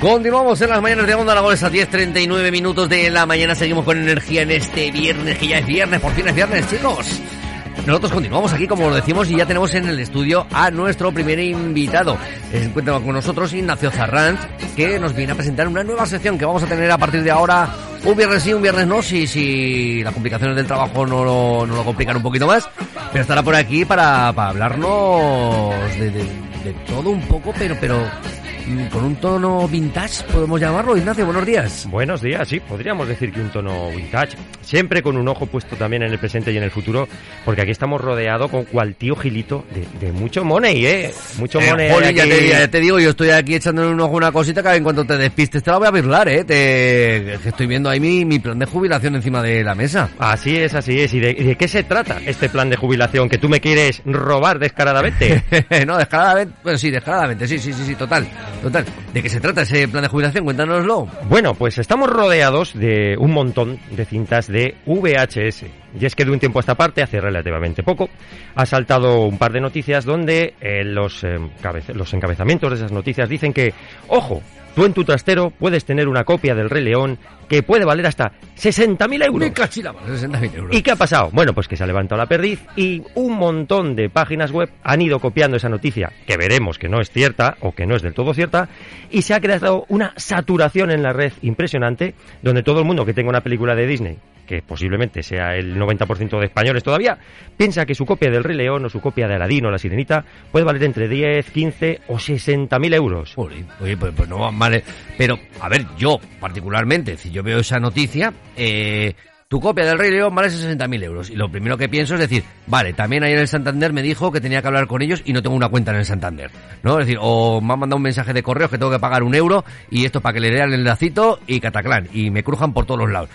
Continuamos en las mañanas de Onda Lagones a 10.39 minutos de la mañana. Seguimos con energía en este viernes, que ya es viernes, por fin es viernes, chicos. Nosotros continuamos aquí, como lo decimos, y ya tenemos en el estudio a nuestro primer invitado. Se encuentra con nosotros Ignacio Zarranz, que nos viene a presentar una nueva sección que vamos a tener a partir de ahora, un viernes sí, un viernes no, si, si las complicaciones del trabajo no lo, no lo complican un poquito más. Pero estará por aquí para, para hablarnos de, de, de todo un poco, pero, pero con un tono vintage, podemos llamarlo. Ignacio, buenos días. Buenos días, sí, podríamos decir que un tono vintage. Siempre con un ojo puesto también en el presente y en el futuro, porque aquí estamos rodeados con cual tío Gilito de, mucho money, ¿eh? Mucho eh, money. ya, te, digo, yo estoy aquí echándole un ojo una cosita que en cuanto te despistes te la voy a virlar, ¿eh? Te, estoy viendo ahí mi, mi, plan de jubilación encima de la mesa. Así es, así es. ¿Y de, de qué se trata este plan de jubilación que tú me quieres robar descaradamente? no, descaradamente, pues sí, descaradamente, sí, sí, sí, sí, total. Total. ¿De qué se trata ese plan de jubilación? Cuéntanoslo. Bueno, pues estamos rodeados de un montón de cintas de VHS. Y es que de un tiempo a esta parte, hace relativamente poco, ha saltado un par de noticias donde eh, los, eh, los encabezamientos de esas noticias dicen que, ojo, Tú en tu trastero puedes tener una copia del Rey León que puede valer hasta 60.000 euros. 60.000 euros. ¿Y qué ha pasado? Bueno, pues que se ha levantado la perdiz y un montón de páginas web han ido copiando esa noticia, que veremos que no es cierta o que no es del todo cierta, y se ha creado una saturación en la red impresionante, donde todo el mundo que tenga una película de Disney que posiblemente sea el 90% de españoles todavía, piensa que su copia del Rey León o su copia de Aladín o La Sirenita puede valer entre 10, 15 o 60 mil euros. Oye, pues, pues, no vale. Pero, a ver, yo particularmente, si yo veo esa noticia, eh, tu copia del Rey León vale 60.000 euros. Y lo primero que pienso es decir, vale, también ayer el Santander me dijo que tenía que hablar con ellos y no tengo una cuenta en el Santander. ¿No? Es decir, o me han mandado un mensaje de correo que tengo que pagar un euro y esto para que le den el lacito y cataclán. Y me crujan por todos los lados.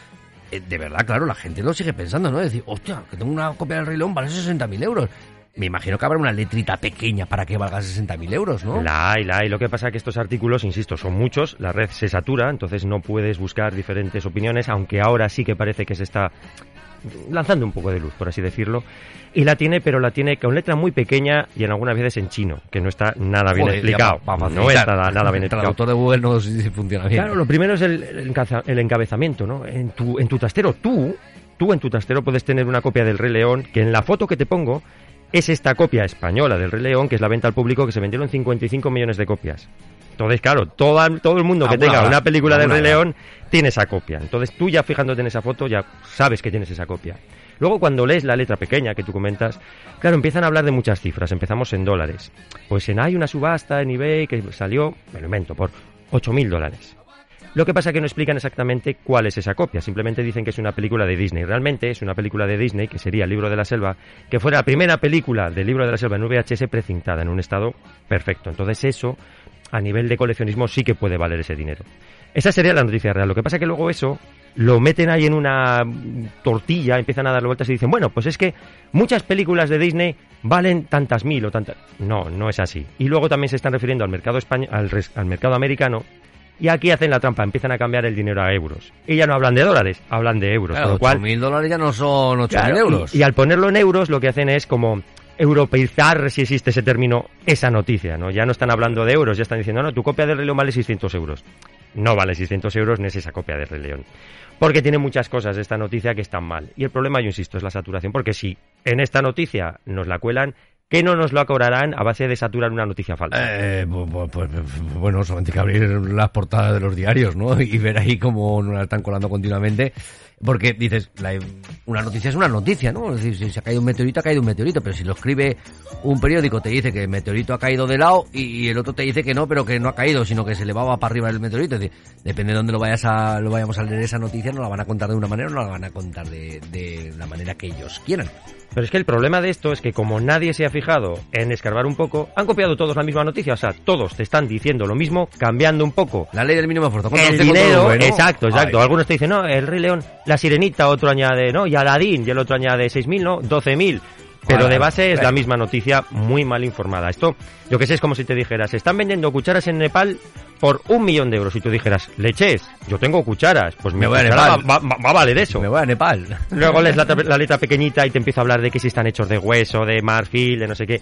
Eh, de verdad, claro, la gente lo sigue pensando, ¿no? decir, hostia, que tengo una copia del Rey León, vale 60.000 euros. Me imagino que habrá una letrita pequeña para que valga 60.000 euros, ¿no? La hay, la hay. Lo que pasa es que estos artículos, insisto, son muchos, la red se satura, entonces no puedes buscar diferentes opiniones, aunque ahora sí que parece que se está lanzando un poco de luz, por así decirlo. Y la tiene, pero la tiene con letra muy pequeña y en algunas veces en chino, que no está nada bien explicado. no está nada, bien explicado. El autor de Google no funciona bien. Claro, lo primero es el, el encabezamiento, ¿no? En tu, en tu trastero, tú, tú en tu trastero puedes tener una copia del Rey León, que en la foto que te pongo es esta copia española del Rey León, que es la venta al público, que se vendieron 55 millones de copias. Entonces, claro, todo, todo el mundo que tenga una película del Rey León tiene esa copia. Entonces, tú ya fijándote en esa foto, ya sabes que tienes esa copia. Luego, cuando lees la letra pequeña que tú comentas, claro, empiezan a hablar de muchas cifras. Empezamos en dólares. Pues en hay una subasta en eBay que salió, me lo invento, por 8.000 dólares. Lo que pasa es que no explican exactamente cuál es esa copia, simplemente dicen que es una película de Disney. Realmente es una película de Disney, que sería El libro de la selva, que fuera la primera película del libro de la selva en VHS precintada, en un estado perfecto. Entonces eso a nivel de coleccionismo sí que puede valer ese dinero. Esa sería la noticia real. Lo que pasa es que luego eso lo meten ahí en una tortilla, empiezan a dar vueltas y dicen, bueno, pues es que muchas películas de Disney valen tantas mil o tantas... No, no es así. Y luego también se están refiriendo al mercado, español, al, mercado americano y aquí hacen la trampa, empiezan a cambiar el dinero a euros. Y ya no hablan de dólares, hablan de euros. Claro, cual, mil dólares ya no son 8.000 euros. y, al ponerlo en euros lo que hacen es como europeizar, si existe ese término, esa noticia, ¿no? Ya no están hablando de euros, ya están diciendo, no, tu copia de Rey León vale 600 euros. No vale 600 euros, no es esa copia de Rey León. Porque tiene muchas cosas esta noticia que están mal. Y el problema, yo insisto, es la saturación, porque si en esta noticia nos la cuelan, ¿Qué no nos lo cobrarán a base de saturar una noticia falsa? Eh, pues, pues, bueno, solamente hay que abrir las portadas de los diarios, ¿no? Y ver ahí cómo nos la están colando continuamente. Porque dices, una noticia es una noticia, ¿no? Es decir, si se ha caído un meteorito, ha caído un meteorito, pero si lo escribe un periódico, te dice que el meteorito ha caído de lado y, el otro te dice que no, pero que no ha caído, sino que se elevaba para arriba el meteorito. Es decir, depende de dónde lo vayas a, lo vayamos a leer esa noticia, no la van a contar de una manera o no la van a contar de, de la manera que ellos quieran. Pero es que el problema de esto es que como nadie se ha fijado en escarbar un poco, han copiado todos la misma noticia. O sea, todos te están diciendo lo mismo, cambiando un poco. La ley del mínimo esfuerzo. El dinero, exacto, exacto. Algunos te dicen, no, el Rey León, la Sirenita, otro añade, no, y Aladín, y el otro añade 6.000, no, 12.000. Pero de base es la misma noticia muy mal informada. Esto, yo que sé, es como si te dijera, se están vendiendo cucharas en Nepal por un millón de euros y tú dijeras, leches, yo tengo cucharas, pues mi Me voy a cuchara va, va- va a valer eso. Me voy a Nepal. Luego lees la, la letra pequeñita y te empiezo a hablar de que si están hechos de hueso, de marfil, de no sé qué.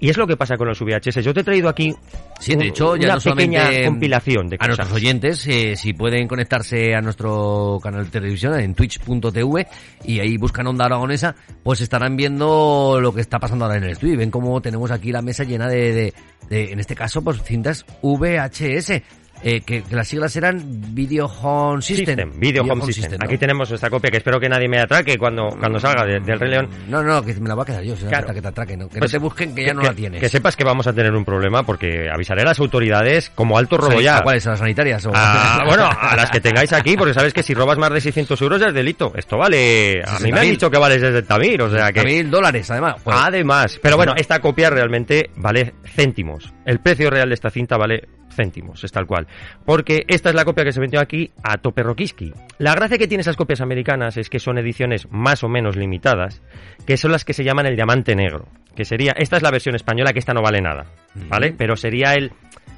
Y es lo que pasa con los VHS. Yo te he traído aquí Sí, de hecho, ya una no pequeña compilación de a cosas. nuestros oyentes, eh, si pueden conectarse a nuestro canal de televisión en twitch.tv y ahí buscan Onda Aragonesa, pues estarán viendo lo que está pasando ahora en el estudio y ven cómo tenemos aquí la mesa llena de, de, de, en este caso, pues cintas VHS. Eh, que, que las siglas eran Video Home System. System, Video Home System. ¿no? Aquí tenemos esta copia que espero que nadie me atraque cuando, cuando salga de- del Rey León. No, no, que me la va a quedar yo, Claro. que te atraquen, ¿no? que Pues, no te busquen que ya no la tienes. Que sepas que vamos a tener un problema porque avisaré a las autoridades como alto robo ya. ¿A cuáles? ¿A las sanitarias? o- Ah, bueno, a las que tengáis aquí, porque sabes que si robas más de 600 euros ya es delito. Esto vale... A mí me han 60.000. dicho que vale 60.000, o sea que... mil dólares, además. Además, pero bueno, esta copia realmente vale céntimos. El precio real de esta cinta vale céntimos, es tal cual. Porque esta es la copia que se vendió aquí a tope roquiski. La gracia que tiene esas copias americanas es que son ediciones más o menos limitadas, que son las que se llaman el diamante negro. Que sería, esta es la versión española, que esta no vale nada, ¿vale? Pero sería el,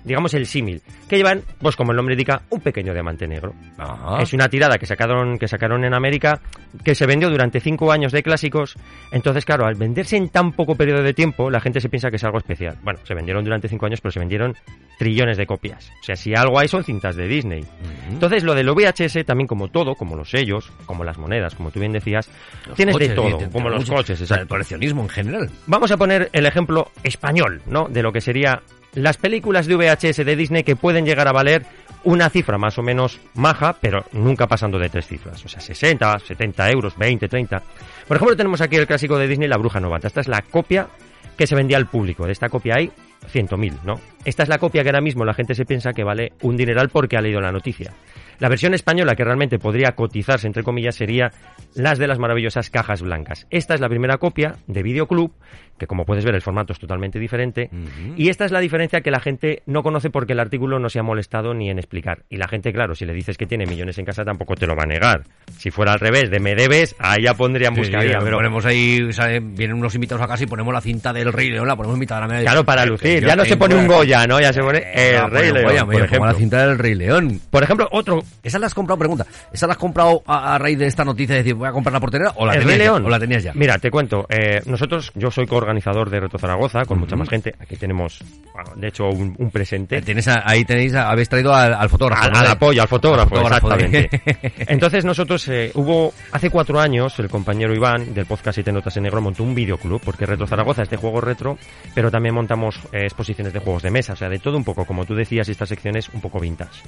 digamos, el símil. Que llevan, pues como el nombre indica, un pequeño diamante negro. Ajá. Es una tirada que sacaron, que sacaron en América, que se vendió durante cinco años de clásicos. Entonces, claro, al venderse en tan poco periodo de tiempo, la gente se piensa que es algo especial. Bueno, se vendieron durante cinco años, pero se vendieron trillones de copias. O sea, si algo hay son cintas de Disney. Ujú. Entonces, lo del VHS, también como todo, como los sellos, como las monedas, como tú bien decías, tienes de todo, como los mucho- coches, o sea, el exacto. coleccionismo en general. Vamos a poner el ejemplo español, ¿no? De lo que sería las películas de VHS de Disney que pueden llegar a valer una cifra más o menos maja, pero nunca pasando de tres cifras. O sea, 60, 70 euros, 20, 30. Por ejemplo, tenemos aquí el clásico de Disney, La Bruja Novata. Esta es la copia que se vendía al público. De esta copia hay 100.000, ¿no? Esta es la copia que ahora mismo la gente se piensa que vale un dineral porque ha leído la noticia. La versión española que realmente podría cotizarse, entre comillas, sería las de las maravillosas cajas blancas. Esta es la primera copia de Videoclub, que como puedes ver el formato es totalmente diferente. Y esta es la diferencia que la gente no conoce porque el artículo no se ha molestado ni en explicar. Y la gente, claro, si le dices que tiene millones en casa, tampoco te lo va a negar. Si fuera al revés, de me debes, ahí ya pondrían Sí, buscaría. pero ponemos ahí, salen- vienen unos invitados a casa y ponemos la cinta del Rey León, la ponemos en mitad de la mesa. Claro, para lucir. Ya no se pone un Goya, ¿no? Ya se pone el Rey León, por ejemplo. la cinta del Rey León. Por ejemplo, otro, ¿Esa la has comprado? Pregunta. ¿Esa la has comprado a, a raíz de esta noticia de decir voy a comprar la portería o la el tenías Rey ya? León. ¿O la tenías ya? Mira, te cuento. eh, nosotros, yo soy coorganizador de Reto Zaragoza, con mucha más gente. Aquí tenemos, bueno, de hecho, un, un presente. Tienes a- ahí tenéis, a- habéis traído al, al fotógrafo. Al, apoyo, al fotógrafo, de- exactamente. Entonces nosotros, eh, hubo, hace cuatro años, el compañero Iván del podcast Siete Notas en Negro montó un videoclub, porque Retro Zaragoza es de juego retro, pero también montamos eh, exposiciones de juegos de mesa, o sea, de todo un poco, como tú decías, esta sección es un poco vintage.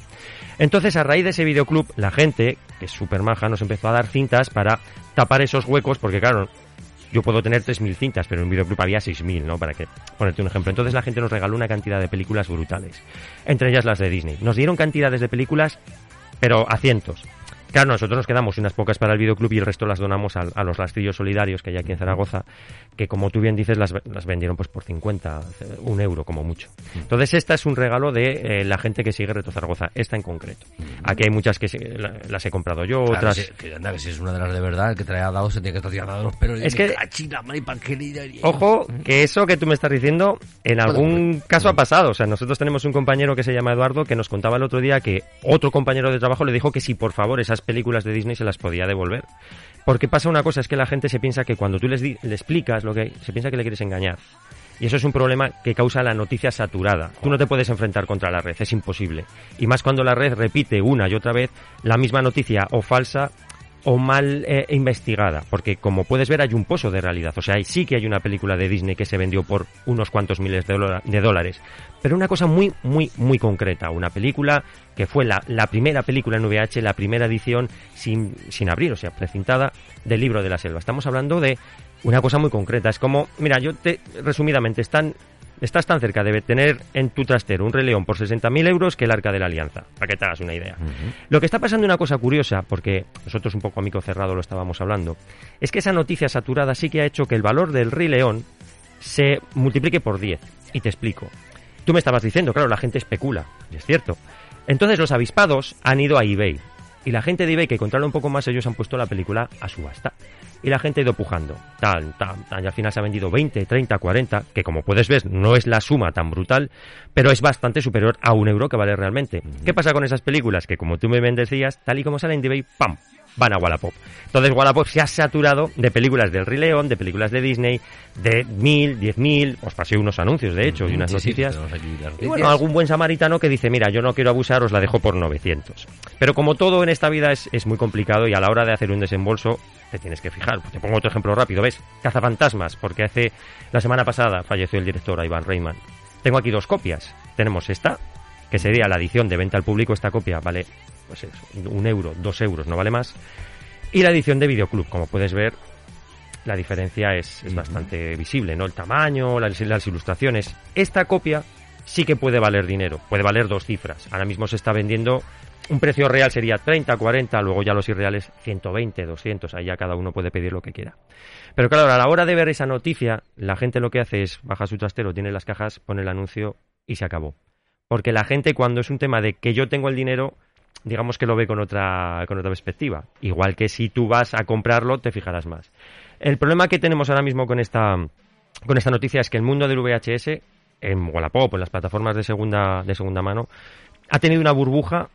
Entonces, a raíz de ese videoclub, la gente, que es súper maja, nos empezó a dar cintas para tapar esos huecos, porque claro, yo puedo tener 3.000 cintas, pero en un videoclub había 6.000, ¿no? Para que ponerte un ejemplo. Entonces la gente nos regaló una cantidad de películas brutales, entre ellas las de Disney. Nos dieron cantidades de películas, pero a cientos. Claro, nosotros nos quedamos unas pocas para el videoclub y el resto las donamos a, a los rastrillos solidarios que hay aquí en Zaragoza, que como tú bien dices, las, las vendieron pues por 50, un euro como mucho. Entonces esta es un regalo de eh, la gente que sigue Reto Zaragoza, esta en concreto. Aquí hay muchas que se- la- las he comprado yo, Claro, otras... que, anda, que si es una de las de verdad, el que te haya dado se tiene que estar tirando de los pelos. Es que- China, Ojo, que eso que tú me estás diciendo en algún caso ha pasado. O sea, nosotros tenemos un compañero que se llama Eduardo que nos contaba el otro día que otro compañero de trabajo le dijo que si por favor esas películas de Disney se las podía devolver. Porque pasa una cosa, es que la gente se piensa que cuando tú les le explicas lo que se piensa que le quieres engañar. Y eso es un problema que causa la noticia saturada. Tú no te puedes enfrentar contra la red, es imposible. Y más cuando la red repite una y otra vez la misma noticia o falsa o mal eh, investigada, porque como puedes ver hay un pozo de realidad, o sea, sí que hay una película de Disney que se vendió por unos cuantos miles de dólares, pero una cosa muy, muy, muy concreta, una película que fue la, la primera película en VH, la primera edición sin, sin abrir, o sea, precintada del libro de la selva. Estamos hablando de una cosa muy concreta, es como, mira, yo te, resumidamente, están Estás tan cerca de tener en tu trastero un Rey León por 60.000 euros que el Arca de la Alianza, para que te hagas una idea. Lo que está pasando una cosa curiosa, porque nosotros un poco a mico cerrado lo estábamos hablando, es que esa noticia saturada sí que ha hecho que el valor del Rey León se multiplique por 10. Y te explico. Tú me estabas diciendo, claro, la gente especula, y es cierto. Entonces los avispados han ido a eBay. Y la gente de eBay que controla un poco más, ellos han puesto la película a subasta. y la gente ha ido pujando. Tal, tal, tal, y al final se ha vendido 20, 30, 40, que como puedes ver no es la suma tan brutal, pero es bastante superior a un euro que vale realmente. ¿Qué pasa con esas películas? Que como tú me decías, tal y como salen de eBay, ¡pam! Van a Wallapop. Entonces Wallapop se ha saturado de películas del Rey León, de películas de Disney, de mil, diez mil, os pasé unos anuncios de hecho y unas noticias. y bueno, algún buen samaritano que dice, mira, yo no quiero abusar, os la dejo por 900. Pero como todo en esta vida es, es muy complicado y a la hora de hacer un desembolso te tienes que fijar. Te pongo otro ejemplo rápido, ¿ves? Cazafantasmas, porque hace la semana pasada falleció el director Ivan Reitman. Tengo aquí dos copias. Tenemos esta, que sería la edición de venta al público, esta copia vale pues es un euro, dos euros, no vale más. Y la edición de Videoclub, como puedes ver, la diferencia es, bastante visible, ¿no? El tamaño, las, las, ilustraciones. Esta copia sí que puede valer dinero, puede valer dos cifras. Ahora mismo se está vendiendo, un precio real sería 30, 40, luego ya los irreales 120, 200, ahí ya cada uno puede pedir lo que quiera. Pero claro, a la hora de ver esa noticia, la gente lo que hace es baja su trastero, tiene las cajas, pone el anuncio y se acabó. Porque la gente cuando es un tema de que yo tengo el dinero, digamos que lo ve con otra, con otra perspectiva. Igual que si tú vas a comprarlo, te fijarás más. El problema que tenemos ahora mismo con esta, con esta noticia es que el mundo del VHS, en Wallapop, en las plataformas de segunda, de segunda mano, ha tenido una burbuja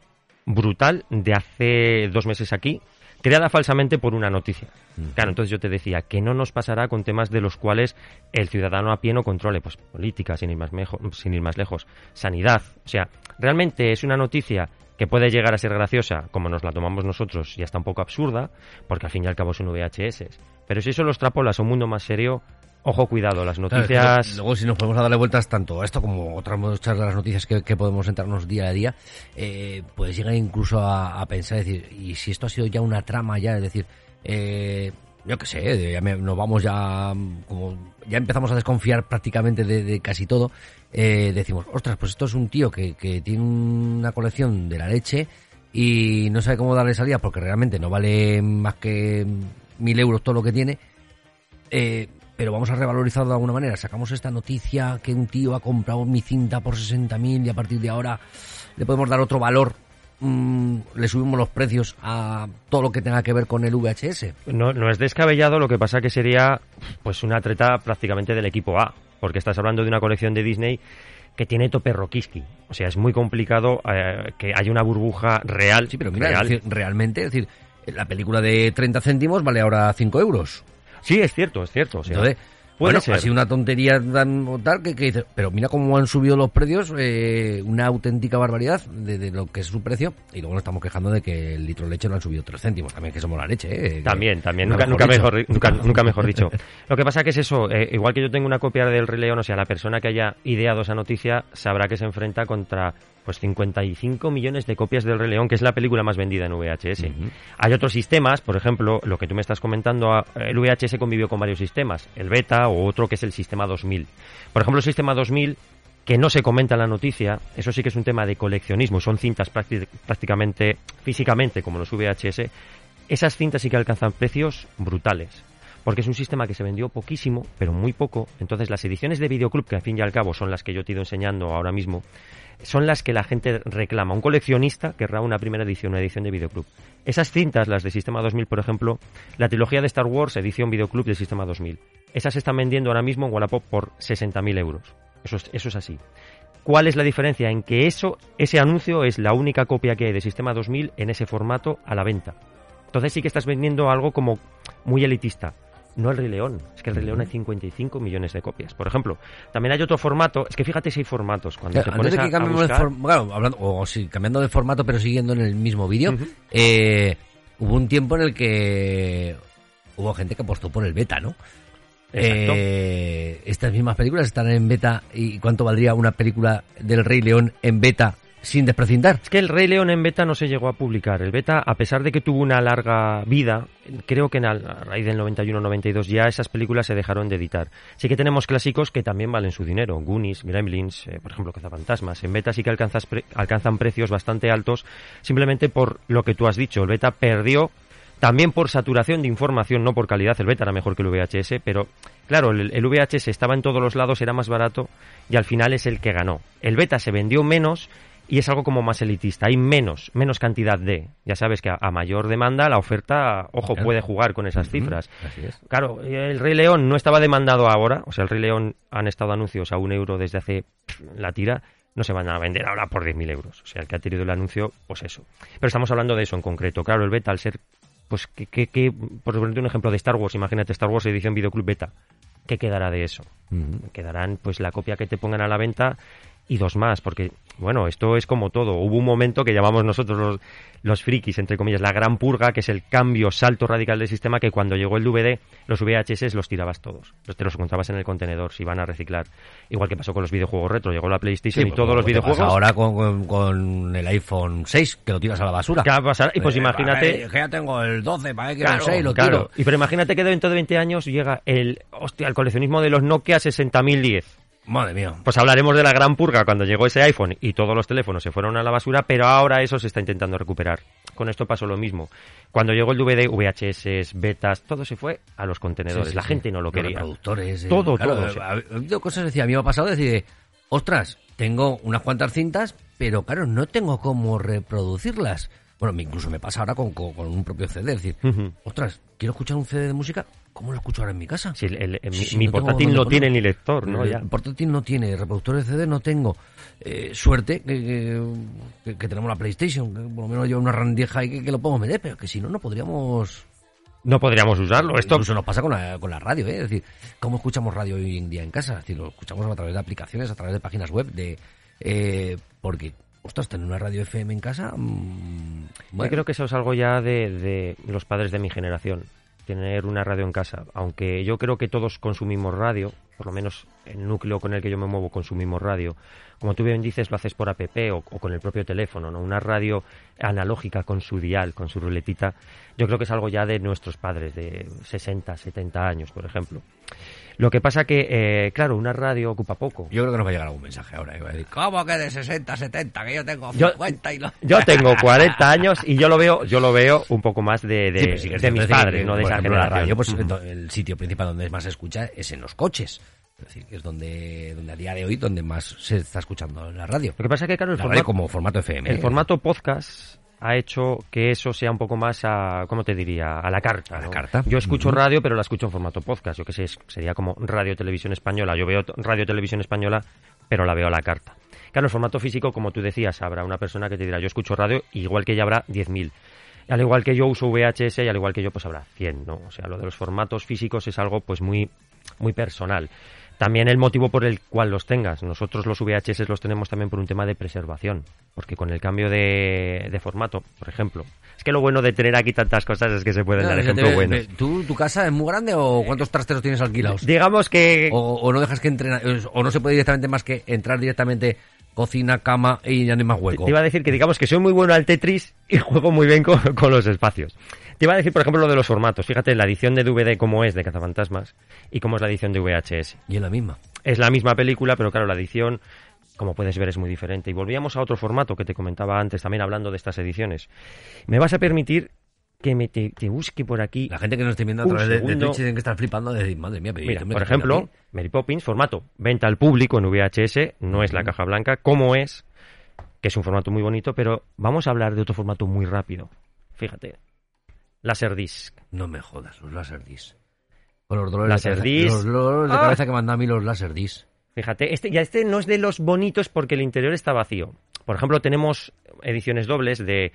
brutal de hace dos meses aquí, creada falsamente por una noticia. Claro, entonces yo te decía, que no nos pasará con temas de los cuales el ciudadano a pie no controle? Pues política, sin ir más, sin ir más lejos, sanidad. O sea, realmente es una noticia que puede llegar a ser graciosa, como nos la tomamos nosotros, y hasta un poco absurda, porque al fin y al cabo son VHS. Pero si eso lo extrapolas a un mundo más serio, Ojo, cuidado, las noticias. luego, si nos podemos darle vueltas tanto a esto como otras muchas de las noticias que, podemos entrarnos día a día, eh, puedes llegar incluso a, pensar, decir, y si esto ha sido ya una trama, ya, es decir, eh, yo qué sé, ya nos vamos ya, como ya empezamos a desconfiar prácticamente de, casi todo, eh, decimos, ostras, pues esto es un tío que, que tiene una colección de la leche y no sabe cómo darle salida porque realmente no vale más que mil euros todo lo que tiene. Eh, pero vamos a revalorizarlo de alguna manera. Sacamos esta noticia que un tío ha comprado mi cinta por 60.000 y a partir de ahora le podemos dar otro valor. Mm, le subimos los precios a todo lo que tenga que ver con el VHS. No, no es descabellado, lo que pasa que sería pues una treta prácticamente del equipo A, porque estás hablando de una colección de Disney que tiene tope Rokiski. O sea, es muy complicado eh, que haya una burbuja real. Sí, pero mira, realmente, es decir, la película de 30 céntimos vale ahora 5 euros. Sí, es cierto, es cierto. Entonces, bueno, ha sido una tontería tan tal que, que pero mira cómo han subido los precios, eh, una auténtica barbaridad de, lo que es su precio, y luego nos estamos quejando de que el litro de leche lo han subido 3 céntimos, también que somos la leche. Eh, también, también, nunca, nunca, mejor, nunca, nunca, mejor dicho. Lo que pasa que es eso, eh, igual que yo tengo una copia del Rey León, o sea, la persona que haya ideado esa noticia sabrá que se enfrenta contra pues 55 millones de copias del Rey León, que es la película más vendida en VHS. Hay otros sistemas, por ejemplo, lo que tú me estás comentando, ah, el VHS convivió con varios sistemas, el beta o otro que es el sistema 2000. Por ejemplo, el sistema 2000 que no se comenta en la noticia, eso sí que es un tema de coleccionismo, son cintas prácticamente físicamente como los VHS, esas cintas sí que alcanzan precios brutales porque es un sistema que se vendió poquísimo, pero muy poco. Entonces, las ediciones de Videoclub, que al fin y al cabo son las que yo te he ido enseñando ahora mismo, son las que la gente reclama. Un coleccionista querrá una primera edición, una edición de Videoclub. Esas cintas, las de Sistema 2000, por ejemplo, la trilogía de Star Wars, edición Videoclub del Sistema 2000, esas se están vendiendo ahora mismo en Wallapop por 60.000 euros. Eso es, eso es así. ¿Cuál es la diferencia? En que eso, ese anuncio es la única copia que hay de Sistema 2000 en ese formato a la venta. Entonces sí que estás vendiendo algo como muy elitista no el Rey León. Es que el Rey León hay 55 millones de copias. Por ejemplo, también hay otro formato. Es que fíjate si hay formatos. Cuando te pones que cambiemos de hablando, o sí, cambiando de formato, pero siguiendo en el mismo vídeo, eh, hubo un tiempo en el que hubo gente que apostó por el beta, ¿no? Eh, estas mismas películas están en beta. ¿Y cuánto valdría una película del Rey León en beta sin desprecintar. Es que el Rey León en beta no se llegó a publicar. El beta, a pesar de que tuvo una larga vida, creo que en a raíz del 91-92 ya esas películas se dejaron de editar. Sí que tenemos clásicos que también valen su dinero. Goonies, Gremlins, eh, por ejemplo, Cazafantasmas. En beta sí que alcanzan precios bastante altos simplemente por lo que tú has dicho. El beta perdió también por saturación de información, no por calidad. El beta era mejor que el VHS, pero claro, el, el, VHS estaba en todos los lados, era más barato y al final es el que ganó. El beta se vendió menos y es algo como más elitista. Hay menos, menos cantidad de. Ya sabes que a, a mayor demanda la oferta, ojo, Claro. puede jugar con esas cifras. así es. Claro, el Rey León no estaba demandado ahora, o sea, el Rey León han estado anuncios a un euro desde hace la tira, no se van a vender ahora por 10.000 euros. O sea, el que ha tenido el anuncio, pues eso. Pero estamos hablando de eso en concreto. Claro, el beta, al ser, pues, que, que, que- por ponerte un ejemplo de Star Wars, imagínate Star Wars edición Videoclub Beta, ¿qué quedará de eso? Quedarán, pues, la copia que te pongan a la venta y dos más, porque, bueno, esto es como todo. Hubo un momento que llamamos nosotros los, los frikis, entre comillas, la gran purga, que es el cambio, salto radical del sistema, que cuando llegó el DVD, los VHS los tirabas todos. Los te los encontrabas en el contenedor, si iban a reciclar. Igual que pasó con los videojuegos retro, llegó la PlayStation y pues, todos los pasa videojuegos... Ahora con, con- con el iPhone 6, que lo tiras a la basura. ¿Qué va a pasar? Y pues Eh, imagínate... que ya tengo el 12, ¿para quiero Claro, el 6? Lo claro. tiro. Y pero imagínate que dentro de 20 años llega el, hostia, el coleccionismo de los Nokia 60.010. Madre mía. Pues hablaremos de la gran purga cuando llegó ese iPhone y todos los teléfonos se fueron a la basura, pero ahora eso se está intentando recuperar. Con esto pasó lo mismo. Cuando llegó el DVD, VHS, betas, todo se fue a los contenedores. Sí, sí, la sí. gente no lo Los quería. reproductores. eh, Todo, claro, todo, eh, sí. Ha ha habido cosas, decía, a mí me ha pasado decir, ostras, tengo unas cuantas cintas, pero claro, no tengo cómo reproducirlas. Bueno, incluso me pasa ahora con, con- con un propio CD, es decir, ostras, quiero escuchar un CD de música, ¿cómo lo escucho ahora en mi casa? Si el- el- el- mi- Si mi no portátil no tiene ni lector, ¿no? El Ya. portátil no tiene, reproductor de CD no tengo. Eh, suerte que, que- que- que tenemos la PlayStation, que por lo menos lleva una randieja y que, que lo podemos meter, pero que si no, no podríamos... No podríamos usarlo. Esto Incluso nos pasa con la, con la radio, ¿eh? Es decir, ¿cómo escuchamos radio hoy en día en casa? Es decir, lo escuchamos a través de aplicaciones, a través de páginas web, de eh, porque, ostras, tener una radio FM en casa... mm, Yo creo que eso es algo ya de, de los padres de mi generación, tener una radio en casa. Aunque yo creo que todos consumimos radio, por lo menos el núcleo con el que yo me muevo consumimos radio. Como tú bien dices, lo haces por app o, o con el propio teléfono, ¿no? Una radio analógica con su dial, con su ruletita. Yo creo que es algo ya de nuestros padres, de 60, 70 años, por ejemplo. Lo que pasa que, eh, claro, una radio ocupa poco. yo creo que nos va a llegar algún mensaje ahora. que va a decir, ¿Cómo que de 60, 70? Que yo tengo Yo- 50 y lo... Yo tengo 40 años y yo lo veo, yo lo veo un poco más de, de, Sí, de mis decir, padres, no de esa ejemplo, la generación. radio, pues, el sitio principal donde más se escucha es en los coches. Es decir, que es donde, donde a día de hoy donde más se está escuchando la radio. Lo que pasa es que, claro, el La radio formato, como formato FM. el ¿eh? formato podcast ha hecho que eso sea un poco más a, ¿cómo te diría? A la carta. A la carta. Yo escucho radio, pero la escucho en formato podcast. Yo que sé, sería como radio televisión española. Yo veo radio televisión española, pero la veo a la carta. Claro, el formato físico, como tú decías, habrá una persona que te dirá, yo escucho radio, igual que ella habrá 10.000. Al igual que yo uso VHS y al igual que yo, pues habrá 100, ¿no? O sea, lo de los formatos físicos es algo, pues, muy, muy personal. También el motivo por el cual los tengas. Nosotros los VHS los tenemos también por un tema de preservación. Porque con el cambio de, de formato, por ejemplo. Es que lo bueno de tener aquí tantas cosas es que se pueden No, dar ejemplos buenos. ¿tú, ¿Tu casa es muy grande o cuántos trasteros tienes alquilados? Digamos que... O, o no dejas que entren, o no se puede directamente más que entrar directamente cocina, cama y ya no hay más hueco. Te iba a decir que digamos que soy muy bueno al Tetris y juego muy bien con, con los espacios. Te iba a decir, por ejemplo, lo de los formatos. Fíjate, la edición de DVD como es de Cazafantasmas y cómo es la edición de VHS. Y es la misma. Es la misma película, pero claro, la edición, como puedes ver, es muy diferente. Y volvíamos a otro formato que te comentaba antes, también hablando de estas ediciones. Me vas a permitir que me te, te busque por aquí. La gente que nos esté viendo a través de, de. Twitch tienen que estar flipando de decir, madre mía, pero Mira, ¿qué me por ejemplo, Mary Poppins, formato venta al público en VHS, no es la caja blanca, como es, que es un formato muy bonito, pero vamos a hablar de otro formato muy rápido. Fíjate. Laserdisc. No me jodas, los Laserdisc. Con los dolores, de, Laserdisc. cabeza, los dolores de Ah. cabeza que mandan a mí los Laserdisc. Fíjate, este, ya este no es de los bonitos porque el interior está vacío. Por ejemplo, tenemos ediciones dobles de,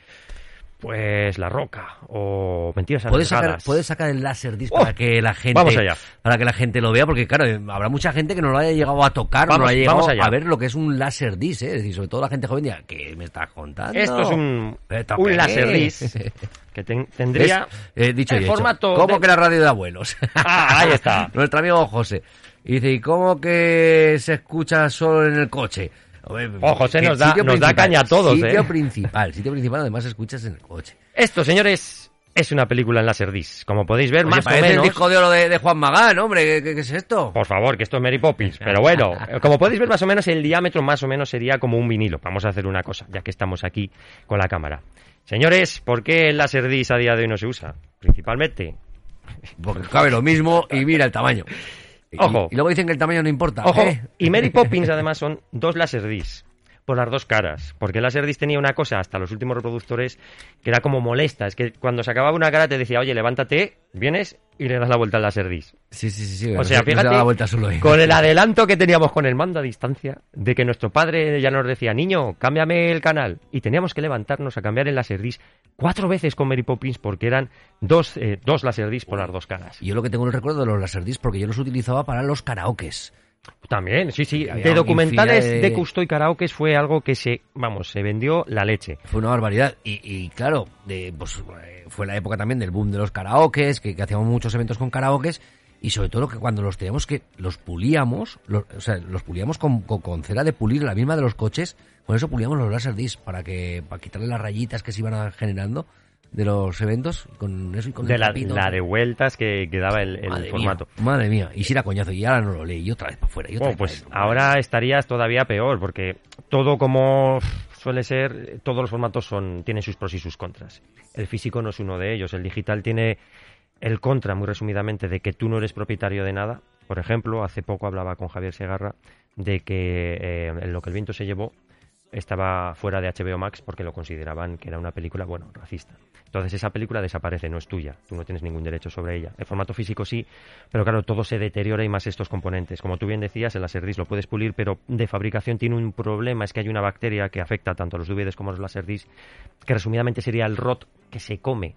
pues, La Roca o Mentiras ¿Puedes sacar, puedes sacar el Laserdisc ¡Oh! para que la gente Vamos allá. para que la gente lo vea? Porque claro, eh, habrá mucha gente que no lo haya llegado a tocar, no Vamos- lo haya llegado allá. a ver lo que es un Laserdisc, ¿eh? Es decir, sobre todo la gente joven dirá, ¿qué me estás contando? Esto es un, ¿Esto un qué es? Laserdisc que ten- tendría. Eh, dicho el y hecho. ¿Cómo de- que la radio de abuelos? Ah, ahí está. Nuestro amigo José. Y dice, ¿y cómo que se escucha solo en el coche? Oh, José nos da- nos da caña a todos, Sitio ¿eh? principal, sitio principal, además escuchas en el coche. Esto, señores, es una película en Laserdisc. Como podéis ver, Oye, más o menos... el disco de oro de, de Juan Magán, hombre, ¿qué, qué- es esto? Por favor, que esto es Mary Poppins. Pero bueno, como podéis ver más o menos, el diámetro más o menos sería como un vinilo. Vamos a hacer una cosa, ya que estamos aquí con la cámara. Señores, ¿por qué el Laserdisc a día de hoy no se usa? Principalmente... Porque cabe lo mismo y mira el tamaño. Y- Ojo. Y, luego dicen que el tamaño no importa. Ojo, ¿eh? y Mary Poppins además son dos Laserdisc. por las dos caras. Porque el Laserdisc tenía una cosa, hasta los últimos reproductores, que era como molesta. Es que cuando se acababa una cara te decía, oye, levántate, vienes y le das la vuelta al Laserdisc. Sí, sí, sí. sí O sea, fíjate, la vuelta solo ahí. con el adelanto que teníamos con el mando a distancia, de que nuestro padre ya nos decía, niño, cámbiame el canal. Y teníamos que levantarnos a cambiar el Laserdisc cuatro veces con Mary Poppins porque eran dos, eh, dos Laserdisc por las dos caras. Y yo lo que tengo en el recuerdo de los Laserdisc porque yo los utilizaba para los karaokes. También, sí, sí. De documentales de- de Custo y Karaoke fue algo que se, vamos, se vendió la leche. Fue una barbaridad. Y, y claro, de, pues, eh, fue la época también del boom de los karaokes, que, que hacíamos muchos eventos con karaokes. Y sobre todo que cuando los teníamos que los pulíamos, los, o sea, los pulíamos con, con, con cera de pulir, la misma de los coches, con eso pulíamos los laserdisc para que para quitarle las rayitas que se iban generando de los eventos, con eso y con De el la, trapito. la de vueltas que, que daba el, el Madre formato. Mía, madre mía, y si era coñazo, y ahora no lo leí, y otra vez para afuera, Oh, pues ahora estarías todavía peor, porque todo como suele ser, todos los formatos son tienen sus pros y sus contras. El físico no es uno de ellos, el digital tiene el contra, muy resumidamente, de que tú no eres propietario de nada. Por ejemplo, hace poco hablaba con Javier Segarra de que eh, en lo que el viento se llevó estaba fuera de HBO Max porque lo consideraban que era una película, bueno, racista. Entonces esa película desaparece, no es tuya, tú no tienes ningún derecho sobre ella. El formato físico sí, pero claro, todo se deteriora y más estos componentes. Como tú bien decías, el Laserdisc lo puedes pulir, pero de fabricación tiene un problema, es que hay una bacteria que afecta tanto a los DVDs como a los Laserdisc, que resumidamente sería el ROT que se come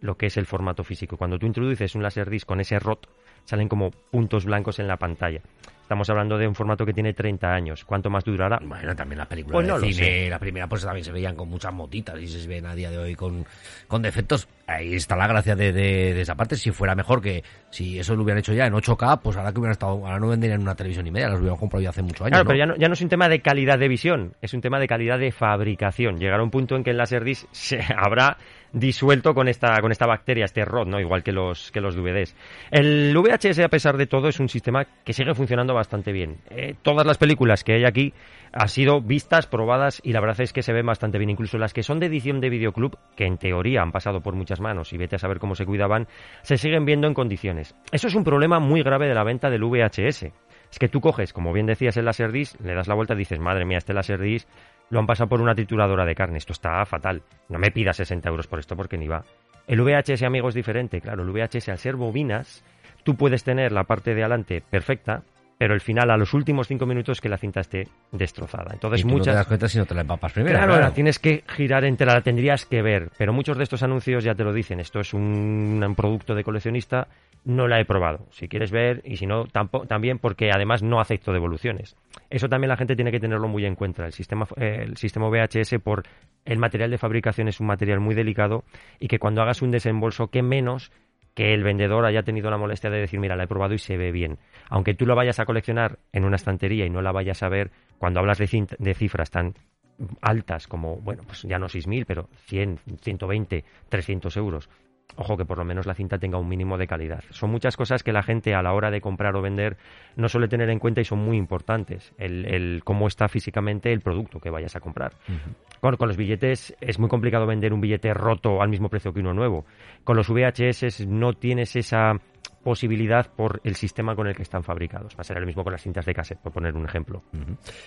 lo que es el formato físico. Cuando tú introduces un Laserdisc con ese ROT, salen como puntos blancos en la pantalla. Estamos hablando de un formato que tiene 30 años. ¿Cuánto más durará? Bueno, también las películas Pues no de lo cine, la primera pues también se veían con muchas motitas y se ven a día de hoy con, con defectos. Ahí está la gracia de, de- de esa parte. Si fuera mejor que si eso lo hubieran hecho ya en 8K, pues ahora que hubieran estado, ahora no vendrían una televisión y media, las hubieran comprado ya hace muchos años. Claro, ¿no? pero ya no, ya no es un tema de calidad de visión, es un tema de calidad de fabricación. Llegará un punto en que el Laserdisc se habrá disuelto con esta, con esta bacteria, este ROT, ¿no? igual que los, que los DVDs. El VHS, a pesar de todo, es un sistema que sigue funcionando bastante bien. Eh, todas las películas que hay aquí han sido vistas, probadas y la verdad es que se ven bastante bien. Incluso las que son de edición de videoclub, que en teoría han pasado por muchas manos y vete a saber cómo se cuidaban, se siguen viendo en condiciones. Eso es un problema muy grave de la venta del VHS. Es que tú coges, como bien decías, el Laserdisc, le das la vuelta y dices, madre mía, este Laserdisc lo han pasado por una trituradora de carne, esto está fatal. No me pidas 60 euros por esto porque ni va. El VHS, amigo, es diferente. Claro, el VHS, al ser bobinas, tú puedes tener la parte de adelante perfecta, pero el final, a los últimos cinco minutos, que la cinta esté destrozada. Entonces, y tú no te muchas... das cuenta si no te la empapas primero. Claro, claro. la tienes que girar entera, la tendrías que ver. Pero muchos de estos anuncios ya te lo dicen. Esto es un, un producto de coleccionista, no la he probado. Si quieres ver, y si no, tampo- también porque además no acepto devoluciones. Eso también la gente tiene que tenerlo muy en cuenta. El sistema, eh, el sistema VHS, por el material de fabricación, es un material muy delicado y que cuando hagas un desembolso, que menos que el vendedor haya tenido la molestia de decir, mira, la he probado y se ve bien. Aunque tú lo vayas a coleccionar en una estantería y no la vayas a ver, cuando hablas de, de cifras tan altas como, bueno, pues ya no 6.000, pero 100, 120, 300 euros. Ojo que por lo menos la cinta tenga un mínimo de calidad. Son muchas cosas que la gente a la hora de comprar o vender no suele tener en cuenta y son muy importantes. El, el cómo está físicamente el producto que vayas a comprar. Con, con los billetes es muy complicado vender un billete roto al mismo precio que uno nuevo. Con los VHS no tienes esa posibilidad por el sistema con el que están fabricados. Va a ser el mismo con las cintas de cassette, por poner un ejemplo.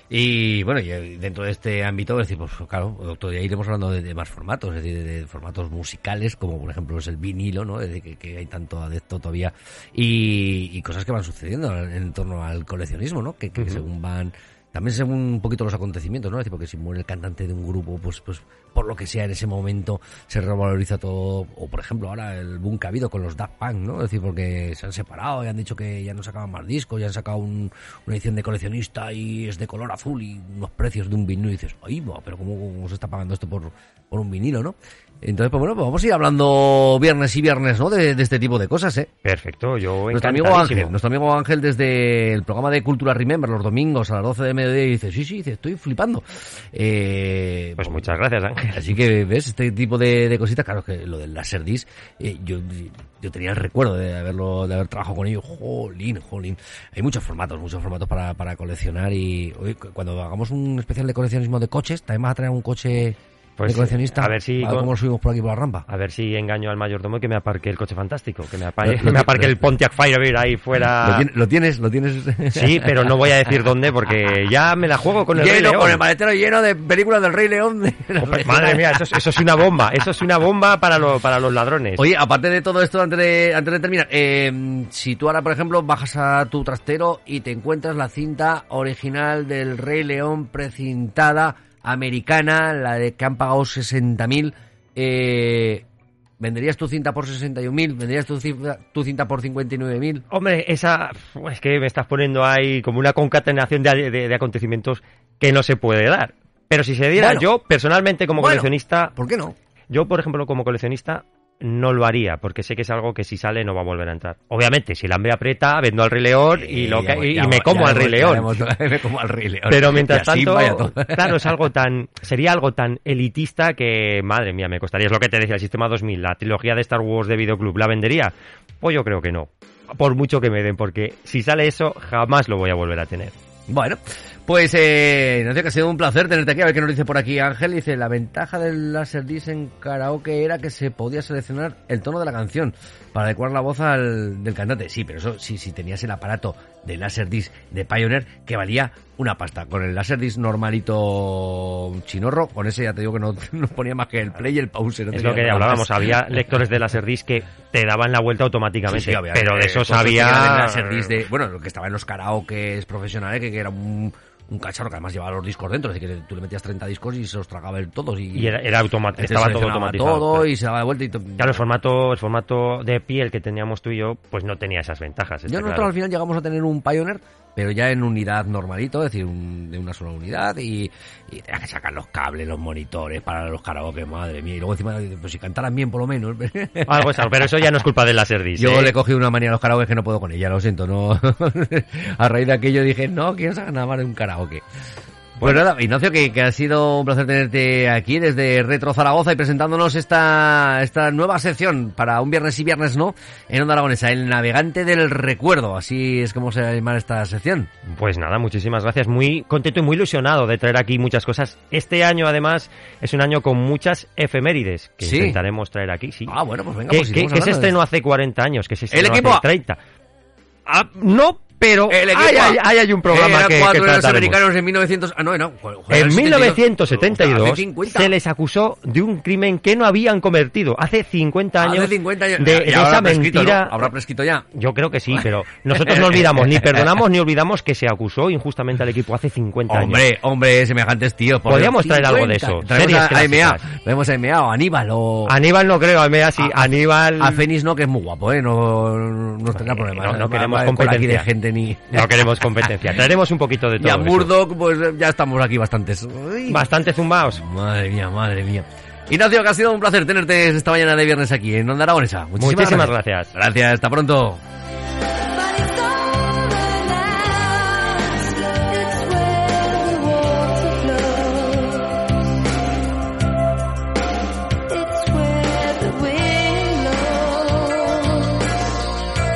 Y bueno, y eh, dentro de este ámbito, es decir, pues claro, doctor, ya iremos hablando de, de más formatos, es decir, de, de formatos musicales, como por ejemplo es el vinilo, ¿no? Es decir, que, que hay tanto adepto todavía, y, y cosas que van sucediendo en, torno al coleccionismo, ¿no? Que, que Ujú. según van, también según un poquito los acontecimientos, ¿no? Es decir, porque si muere el cantante de un grupo, pues, pues por lo que sea en ese momento se revaloriza todo, o por ejemplo ahora el boom que ha habido con los Daft Punk, ¿no? Es decir, porque se han separado y han dicho que ya no sacaban más discos, ya han sacado un- una edición de coleccionista y es de color azul y unos precios de un vinilo y dices, ay, pero ¿cómo, cómo se está pagando esto por, por un vinilo, no? Entonces, pues bueno, pues vamos a ir hablando viernes y viernes, ¿no? De, de este tipo de cosas, ¿eh? Perfecto, yo Nuestro amigo. Ángel, nuestro amigo Ángel desde el programa de Cultura Remember los domingos a las 12 de mediodía dice, sí, sí, dice, estoy flipando. Eh, Pues muchas gracias, Ángel. Así que, ¿ves? Este tipo de, de cositas, claro que lo del Laserdisc, eh, yo, yo tenía el recuerdo de haberlo, de haber trabajado con ellos, jolín, jolín. Hay muchos formatos, muchos formatos para, para coleccionar y cuando hagamos un especial de coleccionismo de coches, también vas a traer un coche Pues, de coleccionista. a ver si con- cómo subimos por aquí por la rampa. A ver si engaño al mayordomo y que me aparque el coche fantástico, que me aparque, lo- me aparque el Pontiac Firebird ahí ¿Lo, fuera. lo tienes? ¿Lo tienes? Sí, pero no voy a decir dónde porque ya me la juego con el Rey lleno, León. con el maletero lleno de películas del Rey León. de- Madre mía, eso es, eso es una bomba, eso es una bomba para, lo- para los ladrones. Oye, aparte de todo esto, antes de, antes de terminar, eh, si tú ahora, por ejemplo, bajas a tu trastero y te encuentras la cinta original del Rey León precintada, americana, la de que han pagado 60.000, eh, ¿venderías tu cinta por 61.000? ¿Venderías tu cinta, tu cinta por 59.000? Hombre, esa es que me estás poniendo ahí como una concatenación de, de- de acontecimientos que no se puede dar. Pero si se diera, Bueno. yo personalmente como Bueno. coleccionista, ¿Por qué no? yo por ejemplo como coleccionista no lo haría porque sé que es algo que si sale no va a volver a entrar. Obviamente, si el hambre aprieta, vendo al Rey León y, lo que- hemos- y ya me como ya León. me como al Rey León. Pero mientras tanto, claro, es algo tan, sería algo tan elitista que, madre mía, me costaría, es lo que te decía, el Sistema 2000, la trilogía de Star Wars de Videoclub, ¿la vendería? Pues yo creo que no, por mucho que me den, porque si sale eso, jamás lo voy a volver a tener. Bueno, pues eh, Ignacio, que ha sido un placer tenerte aquí. A ver qué nos dice por aquí Ángel. Dice, la ventaja del Laserdisc en karaoke era que se podía seleccionar el tono de la canción para adecuar la voz al del cantante. Sí, pero eso sí, si tenías el aparato de Laserdisc de Pioneer que valía una pasta. Con el Laserdisc normalito chinorro, con ese ya te digo que no, no ponía más que el play y el pause. no Es lo que hablábamos, había lectores de Laserdisc que te daban la vuelta automáticamente, Sí, sí, había- pero de esos eran había... de, bueno, lo que estaba en los karaokes profesionales, que, que era un, un cacharro que además llevaba los discos dentro, es decir, que tú le metías 30 discos y se los tragaba él todos. Y, Y era, era automa- entonces estaba todo automatizado. todo pero- y se daba de vuelta y Claro, el formato, el formato de piel que teníamos tú y yo, pues no tenía esas ventajas. Yo nosotros claro. al final llegamos a tener un Pioneer, pero ya en unidad normalito, es decir, un- de una sola unidad y, y tenías que sacar los cables, los monitores para los karaoke, madre mía. Y luego encima, pues si cantaran bien por lo menos. Algo es algo, pero eso ya no es culpa del Laserdisc. Yo ¿eh? le cogido una manía a los karaoke que no puedo con ella, lo siento, no. a raíz de aquello dije, no, quiero sacar nada más de un karaoke. Pues nada, Ignacio, que, que ha sido un placer tenerte aquí desde Retro Zaragoza y presentándonos esta, esta nueva sección para un viernes y viernes no en Onda Aragonesa, el navegante del recuerdo, así es como se va a llamar esta sección. Pues nada, muchísimas gracias. Muy contento y muy ilusionado de traer aquí muchas cosas. Este año, además, es un año con muchas efemérides que Sí. intentaremos traer aquí. Sí. Ah, bueno, pues venga, que, pues sigamos que se estrenó hace 40 años, que se ¿El estrenó equipo hace A? 30. Ah, no, pero El hay, A. hay- hay- hay un programa que, que cuatro trataremos. americanos en 1900... Ah, no, En el 1972 Hace 50. se les acusó de un crimen que no habían cometido hace 50 años. Hace 50 años. de, esa prescrito, mentira. ¿no? Habrá prescrito ya. Yo creo que sí, pero nosotros no olvidamos, ni perdonamos ni olvidamos que se acusó injustamente al equipo hace 50 años. Hombre, hombre, semejantes tíos. Podríamos traer algo de 50. eso, Traemos a, a o Aníbal o... Aníbal no creo, a mí así, A- Aníbal... A Fénix no, que es muy guapo, ¿eh? No, no tendrá problemas. no, queremos va de competencia. gente ni... No queremos competencia, traeremos un poquito de todo. Y a. Murdoch, pues ya estamos aquí bastantes. Uy. Bastante zumbaos. Madre mía, madre mía. Ignacio, que ha sido un placer tenerte esta mañana de viernes aquí en Onda Aragonesa. Muchísimas, Muchísimas gracias. Gracias, hasta pronto.